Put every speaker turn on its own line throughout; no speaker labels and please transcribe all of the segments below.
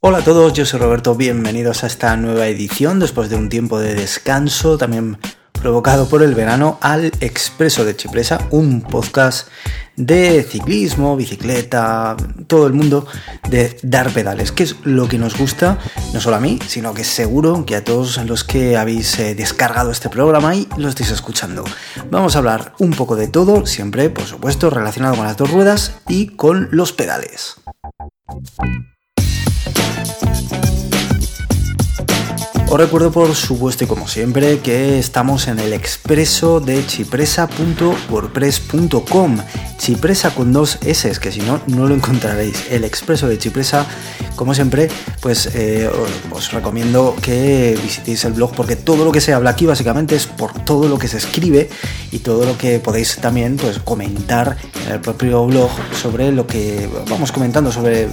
Hola a todos, yo soy Roberto, bienvenidos a esta nueva edición después de un tiempo de descanso, también provocado por el verano, al Expreso de Chipresa, un podcast de ciclismo, bicicleta, todo el mundo de dar pedales, que es lo que nos gusta, no solo a mí, sino que seguro que a todos los que habéis eh, descargado este programa y lo estáis escuchando. Vamos a hablar un poco de todo, siempre, por supuesto, relacionado con las dos ruedas y con los pedales. Os recuerdo por supuesto y como siempre que estamos en el expreso de chipresa.wordpress.com Chipresa con dos S, que si no, no lo encontraréis. El expreso de Chipresa, como siempre, pues eh, os recomiendo que visitéis el blog porque todo lo que se habla aquí básicamente es por todo lo que se escribe y todo lo que podéis también pues, comentar en el propio blog sobre lo que vamos comentando sobre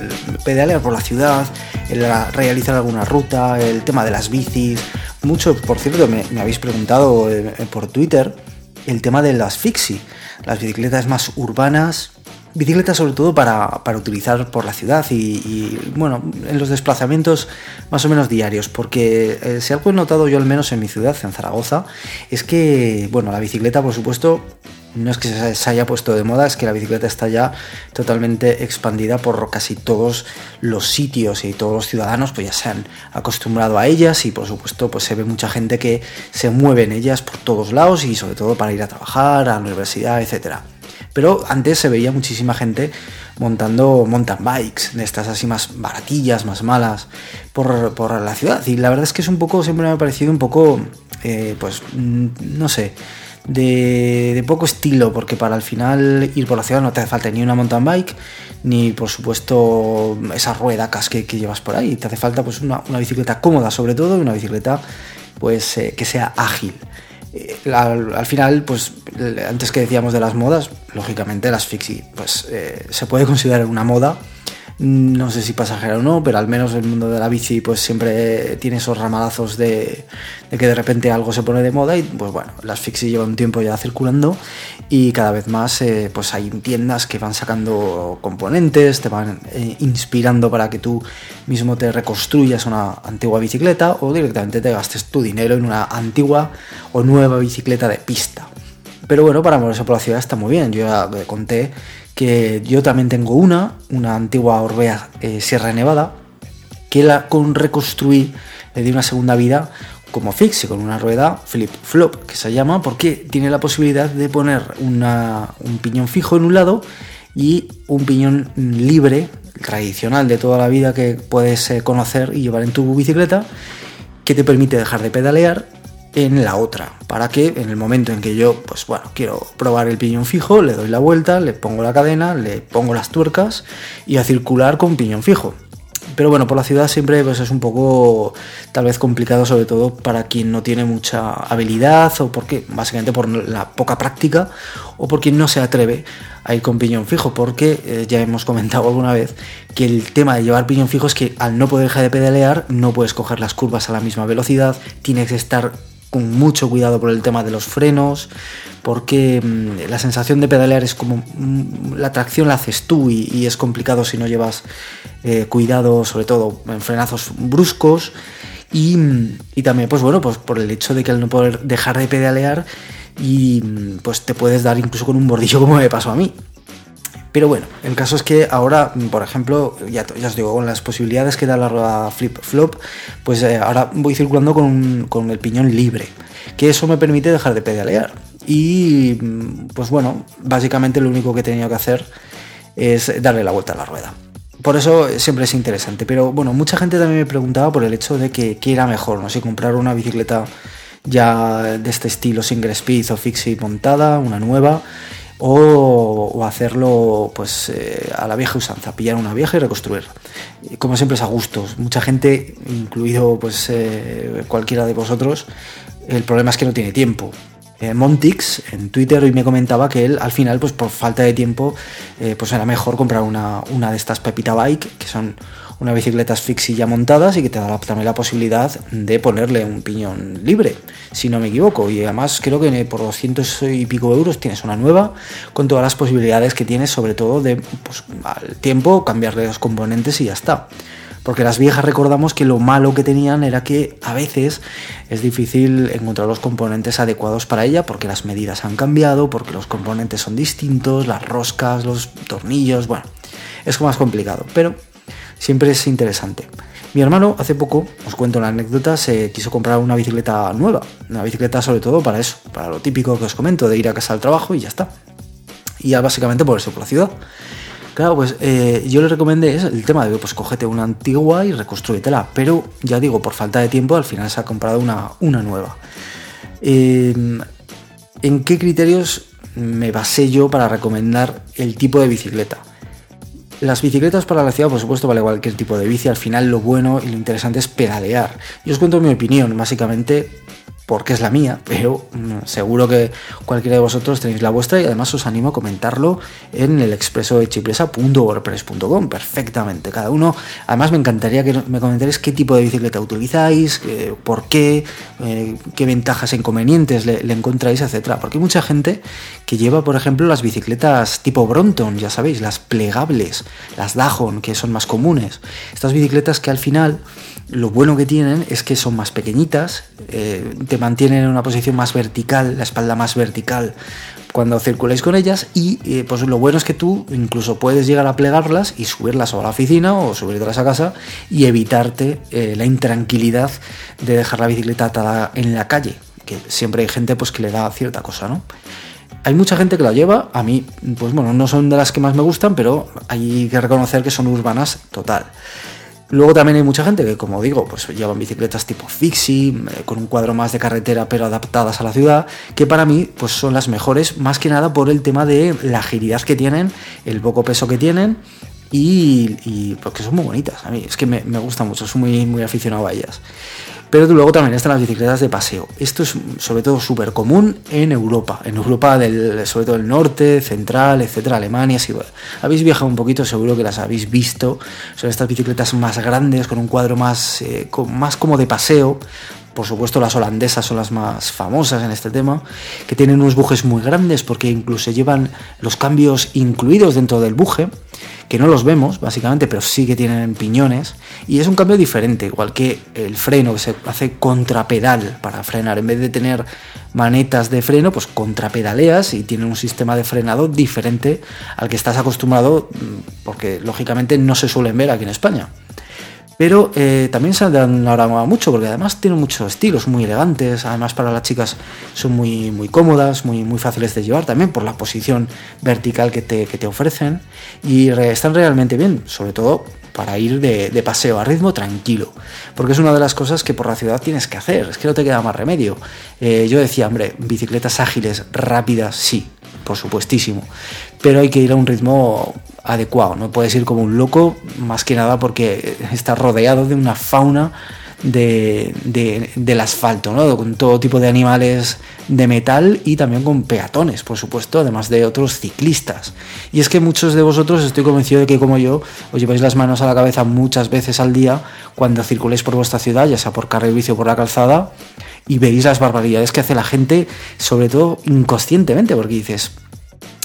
pedalear por la ciudad, el realizar alguna ruta, el tema de las bicis. Mucho, por cierto, me, habéis preguntado eh, por Twitter el tema de las fixie las bicicletas más urbanas, bicicletas sobre todo para, utilizar por la ciudad y, bueno, en los desplazamientos más o menos diarios, porque eh, si algo he notado yo al menos en mi ciudad, en Zaragoza, es que, bueno, la bicicleta por supuesto no es que se haya puesto de moda, es que la bicicleta está ya totalmente expandida por casi todos los sitios y todos los ciudadanos pues ya se han acostumbrado a ellas y por supuesto pues se ve mucha gente que se mueve en ellas por todos lados y sobre todo para ir a trabajar, a la universidad, etcétera. Pero antes se veía muchísima gente montando mountain bikes, de estas así más baratillas, más malas, por, por la ciudad. Y la verdad es que es un poco, siempre me ha parecido un poco, eh, pues, mm, no sé, de, poco estilo, porque para al final ir por la ciudad no te hace falta ni una mountain bike, ni por supuesto esas ruedacas que, que llevas por ahí. Te hace falta pues una, bicicleta cómoda sobre todo y una bicicleta pues eh, que sea ágil. Eh, al, final, pues antes que decíamos de las modas, lógicamente las fixie, pues eh, se puede considerar una moda no sé si pasajera o no, pero al menos el mundo de la bici pues siempre tiene esos ramalazos de, que de repente algo se pone de moda y pues bueno, las Fixie llevan un tiempo ya circulando y cada vez más eh, pues hay tiendas que van sacando componentes, te van eh, inspirando para que tú mismo te reconstruyas una antigua bicicleta o directamente te gastes tu dinero en una antigua o nueva bicicleta de pista. Pero bueno, para moverse por la ciudad está muy bien. Yo ya conté que yo también tengo una, una antigua Orbea eh, Sierra Nevada, que la con reconstruí, le di una segunda vida como fixe, con una rueda flip flop, que se llama, porque tiene la posibilidad de poner un piñón fijo en un lado y un piñón libre, tradicional de toda la vida que puedes eh, conocer y llevar en tu bicicleta, que te permite dejar de pedalear en la otra, para que en el momento en que yo, pues bueno, quiero probar el piñón fijo, le doy la vuelta, le pongo la cadena, le pongo las tuercas y a circular con piñón fijo. Pero bueno, por la ciudad siempre pues, es un poco tal vez complicado, sobre todo para quien no tiene mucha habilidad o porque básicamente por la poca práctica o por quien no se atreve a ir con piñón fijo, porque eh, ya hemos comentado alguna vez que el tema de llevar piñón fijo es que al no poder dejar de pedalear no puedes coger las curvas a la misma velocidad, tienes que estar con mucho cuidado por el tema de los frenos, porque mm, la sensación de pedalear es como mm, la tracción la haces tú y, es complicado si no llevas eh, cuidado, sobre todo en frenazos bruscos. Y, mm, y, también, pues bueno, pues por el hecho de que al no poder dejar de pedalear, y pues te puedes dar incluso con un bordillo como me pasó a mí. Pero bueno, el caso es que ahora, por ejemplo, ya, os digo, con las posibilidades que da la rueda flip-flop, pues eh, ahora voy circulando con, con, el piñón libre, que eso me permite dejar de pedalear. Y mm, pues bueno, básicamente lo único que he tenido que hacer es darle la vuelta a la rueda. Por eso siempre es interesante. Pero bueno, mucha gente también me preguntaba por el hecho de que, que era mejor, no sé, comprar una bicicleta ya de este estilo single speed o fixie montada, una nueva o, hacerlo pues eh, a la vieja usanza, pillar una vieja y reconstruir. Como siempre es a gustos. Mucha gente, incluido pues eh, cualquiera de vosotros, el problema es que no tiene tiempo. Eh, Montix en Twitter hoy me comentaba que él al final pues por falta de tiempo pues era mejor comprar una, una de estas Pepita Bike que son unas bicicletas fixie ya montadas y que te da también la posibilidad de ponerle un piñón libre, si no me equivoco. Y además creo que por 200 y pico euros tienes una nueva con todas las posibilidades que tienes, sobre todo de pues, al tiempo cambiarle los componentes y ya está. Porque las viejas recordamos que lo malo que tenían era que a veces es difícil encontrar los componentes adecuados para ella porque las medidas han cambiado, porque los componentes son distintos, las roscas, los tornillos, bueno, es más complicado, pero siempre es interesante. Mi hermano hace poco, os cuento la anécdota, se quiso comprar una bicicleta nueva, una bicicleta sobre todo para eso, para lo típico que os comento, de ir a casa al trabajo y ya está. Y ya básicamente por eso, por la ciudad. Claro, pues eh, yo le recomendé el tema de, pues cógete una antigua y reconstruyetela, pero ya digo, por falta de tiempo, al final se ha comprado una, una nueva. Em, ¿En qué criterios me basé yo para recomendar el tipo de bicicleta? Las bicicletas para la ciudad, por supuesto, vale igual que el tipo de bici. Al final, lo bueno y lo interesante es pedalear. Y os cuento mi opinión. Básicamente, porque es la mía, pero mm, seguro que cualquiera de vosotros tenéis la vuestra y además os animo a comentarlo en el expreso de chipresa.wordpress.com perfectamente. Cada uno, además me encantaría que me comentarais qué tipo de bicicleta utilizáis, por qué, eh, qué ventajas e inconvenientes le, encontráis, etcétera. Porque hay mucha gente que lleva, por ejemplo, las bicicletas tipo Bronton, ya sabéis, las plegables, las Dajon, que son más comunes. Estas bicicletas que al final lo bueno que tienen es que son más pequeñitas, eh, te mantienen en una posición más vertical, la espalda más vertical cuando circuláis con ellas y eh, pues lo bueno es que tú incluso puedes llegar a plegarlas y subirlas a la oficina o subirlas a casa y evitarte eh, la intranquilidad de dejar la bicicleta atada en la calle, que siempre hay gente pues que le da cierta cosa, ¿no? Hay mucha gente que la lleva, a mí, pues bueno, no son de las que más me gustan, pero hay que reconocer que son urbanas total. Luego también hay mucha gente que, como digo, pues llevan bicicletas tipo fixie, eh, con un cuadro más de carretera pero adaptadas a la ciudad, que para mí pues son las mejores, más que nada por el tema de la agilidad que tienen, el poco peso que tienen y, porque son muy bonitas. A mí es que me, me gusta mucho, soy muy, muy aficionado a ellas. Pero luego también están las bicicletas de paseo. Esto es sobre todo súper común en Europa, en Europa del, sobre todo el norte, central, etcétera, Alemania. Si habéis viajado un poquito, seguro que las habéis visto. Son estas bicicletas más grandes, con un cuadro más, eh, más como de paseo, por supuesto las holandesas son las más famosas en este tema, que tienen unos bujes muy grandes porque incluso llevan los cambios incluidos dentro del buje, que no los vemos básicamente, pero sí que tienen piñones, y es un cambio diferente, igual que el freno que se hace contrapedal para frenar, en vez de tener manetas de freno, pues contrapedaleas y tienen un sistema de frenado diferente al que estás acostumbrado, mm, porque lógicamente no se suelen ver aquí en España. Pero eh, también se han ahora mucho porque además tienen muchos estilos muy elegantes. Además, para las chicas son muy, muy cómodas, muy, muy fáciles de llevar también por la posición vertical que te, que te ofrecen. Y están realmente bien, sobre todo para ir de, paseo a ritmo tranquilo. Porque es una de las cosas que por la ciudad tienes que hacer, es que no te queda más remedio. Eh, yo decía, hombre, bicicletas ágiles, rápidas, sí, por supuestísimo. Pero hay que ir a un ritmo adecuado, no puedes ir como un loco, más que nada porque estás rodeado de una fauna de, del asfalto, ¿no? con todo tipo de animales de metal y también con peatones, por supuesto, además de otros ciclistas. Y es que muchos de vosotros estoy convencido de que como yo os lleváis las manos a la cabeza muchas veces al día cuando circuléis por vuestra ciudad, ya sea por carril o por la calzada, y veis las barbaridades que hace la gente, sobre todo inconscientemente, porque dices,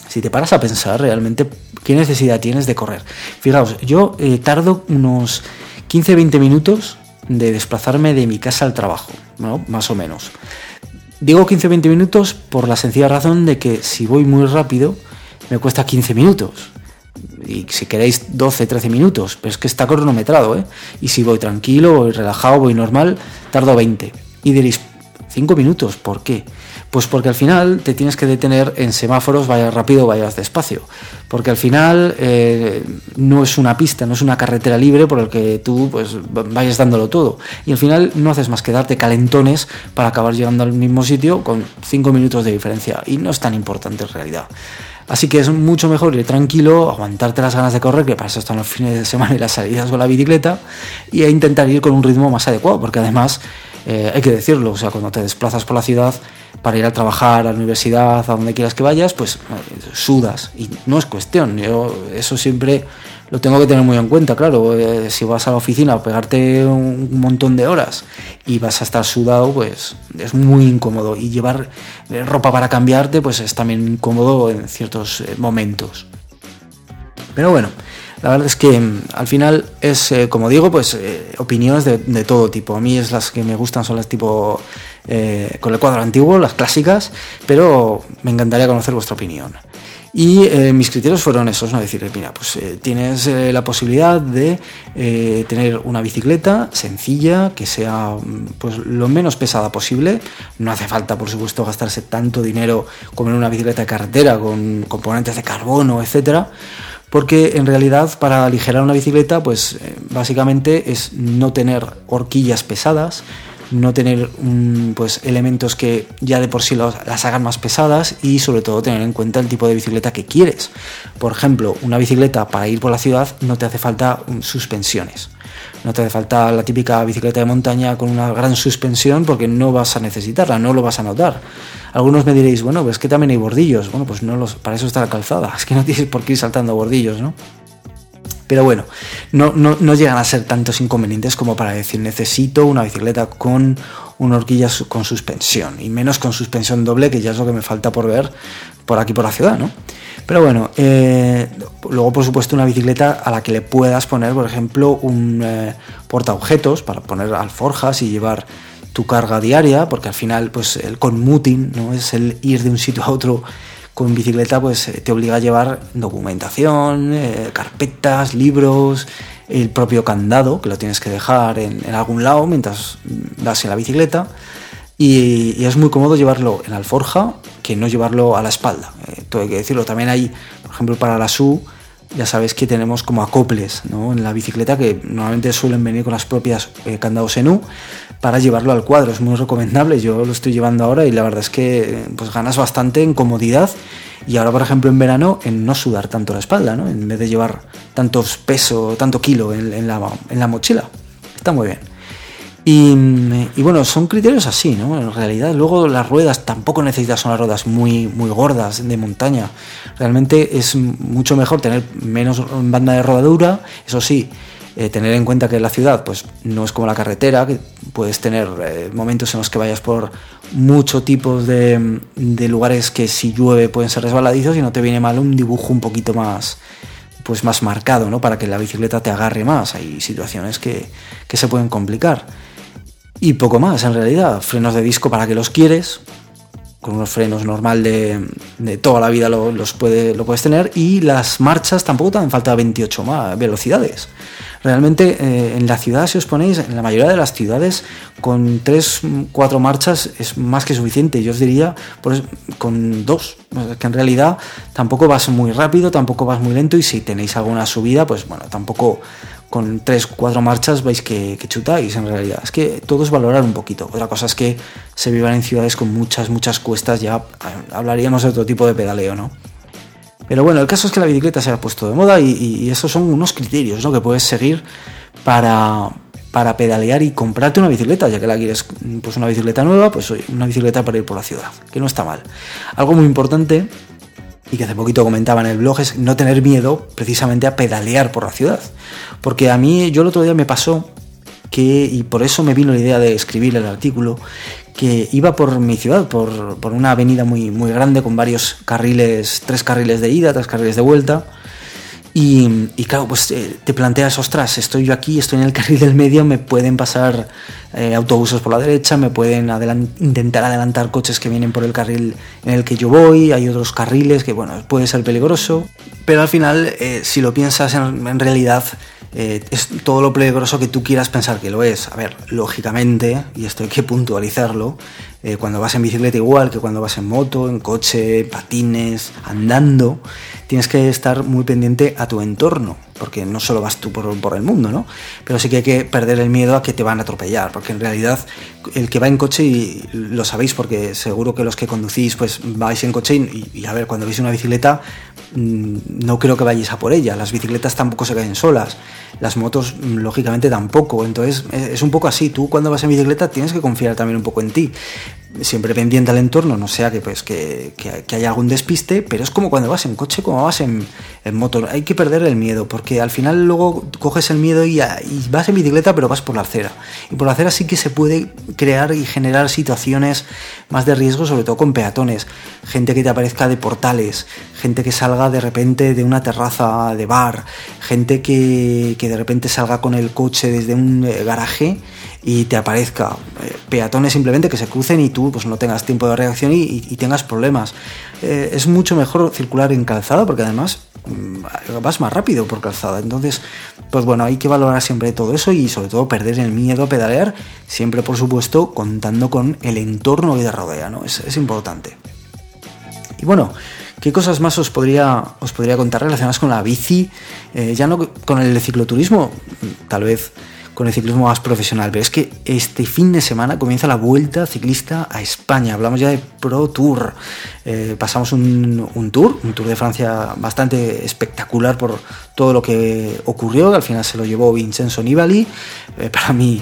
si te paras a pensar realmente qué necesidad tienes de correr. Fijaos, yo eh, tardo unos 15-20 minutos de desplazarme de mi casa al trabajo, ¿no? más o menos. Digo 15-20 minutos por la sencilla razón de que si voy muy rápido me cuesta 15 minutos. Y si queréis 12-13 minutos, pero es que está cronometrado, ¿eh? Y si voy tranquilo, voy relajado, voy normal, tardo 20. Y diréis, 5 minutos, ¿por qué? Pues porque al final te tienes que detener en semáforos, vayas rápido, vayas despacio. Porque al final eh, no es una pista, no es una carretera libre por el que tú pues, vayas dándolo todo. Y al final no haces más que darte calentones para acabar llegando al mismo sitio con 5 minutos de diferencia. Y no es tan importante en realidad. Así que es mucho mejor ir tranquilo, aguantarte las ganas de correr, que para eso están los fines de semana y las salidas con la bicicleta, y a intentar ir con un ritmo más adecuado, porque además eh, hay que decirlo, o sea, cuando te desplazas por la ciudad para ir a trabajar, a la universidad, a donde quieras que vayas, pues eh, sudas. Y no es cuestión, eso siempre lo tengo que tener muy en cuenta, claro. Eh, si vas a la oficina a pegarte un montón de horas y vas a estar sudado, pues es muy incómodo. Y llevar ropa para cambiarte, pues es también incómodo en ciertos momentos. Pero bueno, la verdad es que mm, al final es, eh, como digo, pues eh, opiniones de, todo tipo. A mí es las que me gustan son las tipo eh, con el cuadro antiguo, las clásicas, pero me encantaría conocer vuestra opinión. Y mis criterios fueron esos, ¿no? Decir, mira, pues tienes la posibilidad de tener una bicicleta sencilla, que sea mm, pues lo menos pesada posible. No hace falta, por supuesto, gastarse tanto dinero como en una bicicleta de carretera con componentes de carbono, etcétera porque en realidad para aligerar una bicicleta pues eh, básicamente es no tener horquillas pesadas, no tener pues elementos que ya de por sí las hagan más pesadas y sobre todo tener en cuenta el tipo de bicicleta que quieres. Por ejemplo, una bicicleta para ir por la ciudad no te hace falta suspensiones. No te hace falta la típica bicicleta de montaña con una gran suspensión porque no vas a necesitarla, no lo vas a notar. Algunos me diréis, bueno, pues que también hay bordillos. Bueno, pues no los, para eso está la calzada. Es que no tienes por qué ir saltando bordillos, ¿no? Pero bueno, no, no, llegan a ser tantos inconvenientes como para decir necesito una bicicleta con una horquilla con suspensión y menos con suspensión doble, que ya es lo que me falta por ver por aquí por la ciudad, ¿no? Pero bueno, eh, luego por supuesto una bicicleta a la que le puedas poner, por ejemplo, un eh, porta objetos para poner alforjas y llevar tu carga diaria, porque al final pues el commuting, ¿no? es el ir de un sitio a otro con bicicleta, pues eh, te obliga a llevar documentación, carpetas, libros, el propio candado, que lo tienes que dejar en, algún lado mientras vas en la bicicleta. Y, y, es muy cómodo llevarlo en alforja que no llevarlo a la espalda. Eh, todo hay que decirlo. También hay, por ejemplo, para la SU, ya sabéis que tenemos como acoples en la bicicleta que normalmente suelen venir con las propias eh, candados en U para llevarlo al cuadro. Es muy recomendable. Yo lo estoy llevando ahora y la verdad es que pues ganas bastante en comodidad y ahora, por ejemplo, en verano, en no sudar tanto la espalda, ¿no? en vez de llevar tantos peso, tanto kilo en, la, en la mochila. Está muy bien. Y, bueno, son criterios así, ¿no? En realidad, luego las ruedas tampoco necesitas son las ruedas muy, muy gordas de montaña. Realmente es mucho mejor tener menos banda de rodadura, eso sí, eh, tener en cuenta que la ciudad pues no es como la carretera, que puedes tener eh, momentos en los que vayas por muchos tipos de, lugares que si llueve pueden ser resbaladizos y no te viene mal un dibujo un poquito más pues más marcado, ¿no? Para que la bicicleta te agarre más. Hay situaciones que, que se pueden complicar. Y poco más, en realidad. Frenos de disco para que los quieres. Con unos frenos normal de, toda la vida lo, los lo puedes tener. Y las marchas tampoco te dan falta 28 más velocidades. Realmente eh, en la ciudad, si os ponéis, en la mayoría de las ciudades, con 3, 4 marchas es más que suficiente. Yo os diría pues, con dos, que en realidad tampoco vas muy rápido, tampoco vas muy lento y si tenéis alguna subida, pues bueno, tampoco con tres, cuatro marchas veis que, chutáis en realidad. Es que todo es valorar un poquito. Otra cosa es que se vivan en ciudades con muchas, muchas cuestas, ya hablaríamos de otro tipo de pedaleo, ¿no? Pero bueno, el caso es que la bicicleta se ha puesto de moda y, esos son unos criterios ¿no? que puedes seguir para, para pedalear y comprarte una bicicleta, ya que la quieres, pues una bicicleta nueva, pues una bicicleta para ir por la ciudad, que no está mal. Algo muy importante y que hace poquito comentaba en el blog es no tener miedo precisamente a pedalear por la ciudad. Porque a mí, yo el otro día me pasó que, y por eso me vino la idea de escribir el artículo, que iba por mi ciudad, por, por una avenida muy, muy grande con varios carriles, tres carriles de ida, tres carriles de vuelta, y, claro, pues eh, te planteas, ostras, estoy yo aquí, estoy en el carril del medio, me pueden pasar eh, autobuses por la derecha, me pueden intentar adelantar coches que vienen por el carril en el que yo voy, hay otros carriles que, bueno, puede ser peligroso, pero al final, eh, si lo piensas en, realidad, es todo lo peligroso que tú quieras pensar que lo es. A ver, lógicamente, y esto hay que puntualizarlo, cuando vas en bicicleta igual que cuando vas en moto, en coche, patines, andando, tienes que estar muy pendiente a tu entorno. porque no solo vas tú por, el mundo, ¿no? Pero sí que hay que perder el miedo a que te van a atropellar, porque en realidad el que va en coche, y lo sabéis porque seguro que los que conducís pues vais en coche y, y a ver, cuando veis una bicicleta mm, no creo que vayáis a por ella, las bicicletas tampoco se caen solas, las motos mm, lógicamente tampoco, entonces es un poco así, tú cuando vas en bicicleta tienes que confiar también un poco en ti, siempre pendiente al entorno, no sea que, pues, que, que, haya algún despiste, pero es como cuando vas en coche, como vas en, en moto. Hay que perder el miedo, porque al final luego coges el miedo y, vas en bicicleta, pero vas por la acera. Y por la acera sí que se puede crear y generar situaciones más de riesgo, sobre todo con peatones. Gente que te aparezca de portales, gente que salga de repente de una terraza de bar, gente que, que de repente salga con el coche desde un eh, garaje y te aparezca eh, peatones simplemente que se crucen y tú pues no tengas tiempo de reacción y, tengas problemas. Eh, es mucho mejor circular en calzada porque además mm, vas más rápido por calzada. Entonces, pues bueno, hay que valorar siempre todo eso y sobre todo perder el miedo a pedalear, siempre por supuesto contando con el entorno que te rodea, ¿no? Es, es importante. Y bueno, ¿Qué cosas más os podría, os podría contar relacionadas con la bici? Eh, ya no con el cicloturismo, tal vez con el ciclismo más profesional. Pero es que este fin de semana comienza la vuelta ciclista a España. Hablamos ya de Pro Tour. Eh, pasamos un, tour, un tour de Francia bastante espectacular por todo lo que ocurrió. Al final se lo llevó Vincenzo Nibali. Eh, para mí.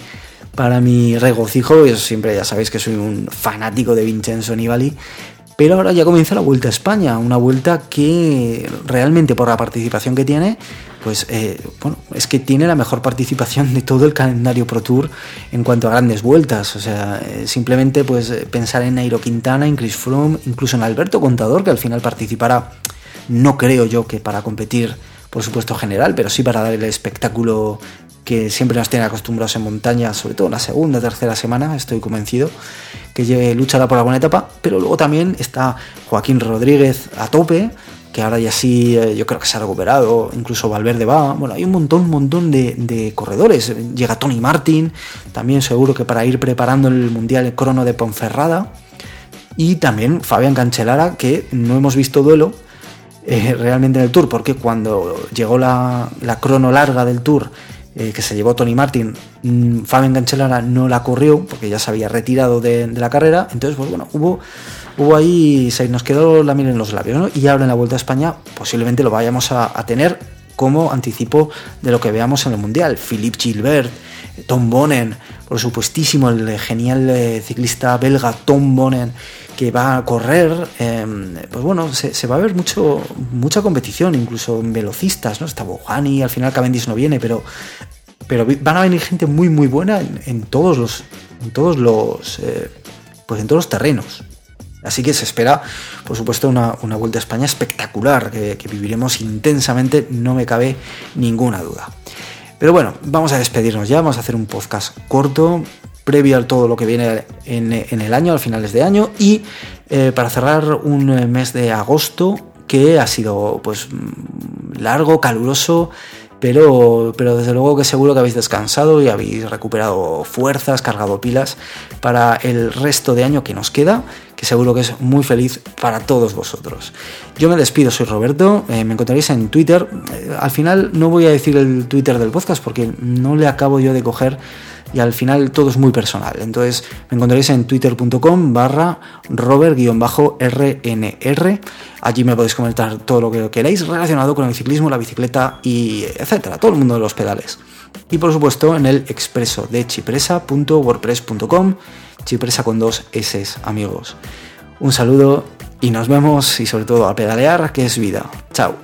Para mi regocijo, yo siempre ya sabéis que soy un fanático de Vincenzo Nibali, pero ahora ya comienza la Vuelta a España, una vuelta que realmente por la participación que tiene pues eh, bueno, es que tiene la mejor participación de todo el calendario Pro Tour en cuanto a grandes vueltas. O sea, eh, simplemente pues eh, pensar en Nairo Quintana, en Chris Froome, incluso en Alberto Contador, que al final participará, no creo yo que para competir, por supuesto, general, pero sí para dar el espectáculo que siempre nos tiene acostumbrados en montaña, sobre todo en la segunda, tercera semana, estoy convencido, que luchará por buena etapa, pero luego también está Joaquín Rodríguez a tope, que ahora ya sí, eh, yo creo que se ha recuperado, incluso Valverde va, bueno, hay un montón, un montón de, corredores, llega Tony Martin, también seguro que para ir preparando el Mundial Crono de Ponferrada, y también Fabián Cancelara, que no hemos visto duelo eh, realmente en el Tour, porque cuando llegó la crono larga del Tour, eh, que se llevó Tony Martin, mmm, Fabián Cancelara no la corrió, porque ya se había retirado de, la carrera, entonces, pues bueno, hubo ahí, se nos quedó la miel en los labios, ¿no? Y ahora en la Vuelta a España posiblemente lo vayamos a, tener como anticipo de lo que veamos en el Mundial. Philippe Gilbert, Tom Bonen, por supuestísimo, el genial eh, ciclista belga Tom Bonen, que va a correr, em, pues bueno, se, va a ver mucho, mucha competición, incluso en velocistas, ¿no? Está Bohani, al final Cavendish no viene, pero, pero van a venir gente muy, muy buena en, todos los, en todos los, eh, pues en todos los terrenos. Así que se espera, por supuesto, una, vuelta a España espectacular, que, viviremos intensamente, no me cabe ninguna duda. Pero bueno, vamos a despedirnos ya, vamos a hacer un podcast corto, previo a todo lo que viene en, el año, a finales de año, y eh, para cerrar un mes de agosto que ha sido pues largo, caluroso, pero, pero desde luego que seguro que habéis descansado y habéis recuperado fuerzas, cargado pilas para el resto de año que nos queda, que seguro que es muy feliz para todos vosotros. Yo me despido, soy Roberto, eh, me encontraréis en Twitter. Eh, al final no voy a decir el Twitter del podcast porque no le acabo yo de coger y al final todo es muy personal. Entonces me encontraréis en twitter.com barra robert-rnr. Allí me podéis comentar todo lo que queráis relacionado con el ciclismo, la bicicleta y etcétera, todo el mundo de los pedales. Y por supuesto en el expreso de chipresa.wordpress.com, chipresa con dos S, amigos. Un saludo y nos vemos y sobre todo a pedalear, que es vida. Chao.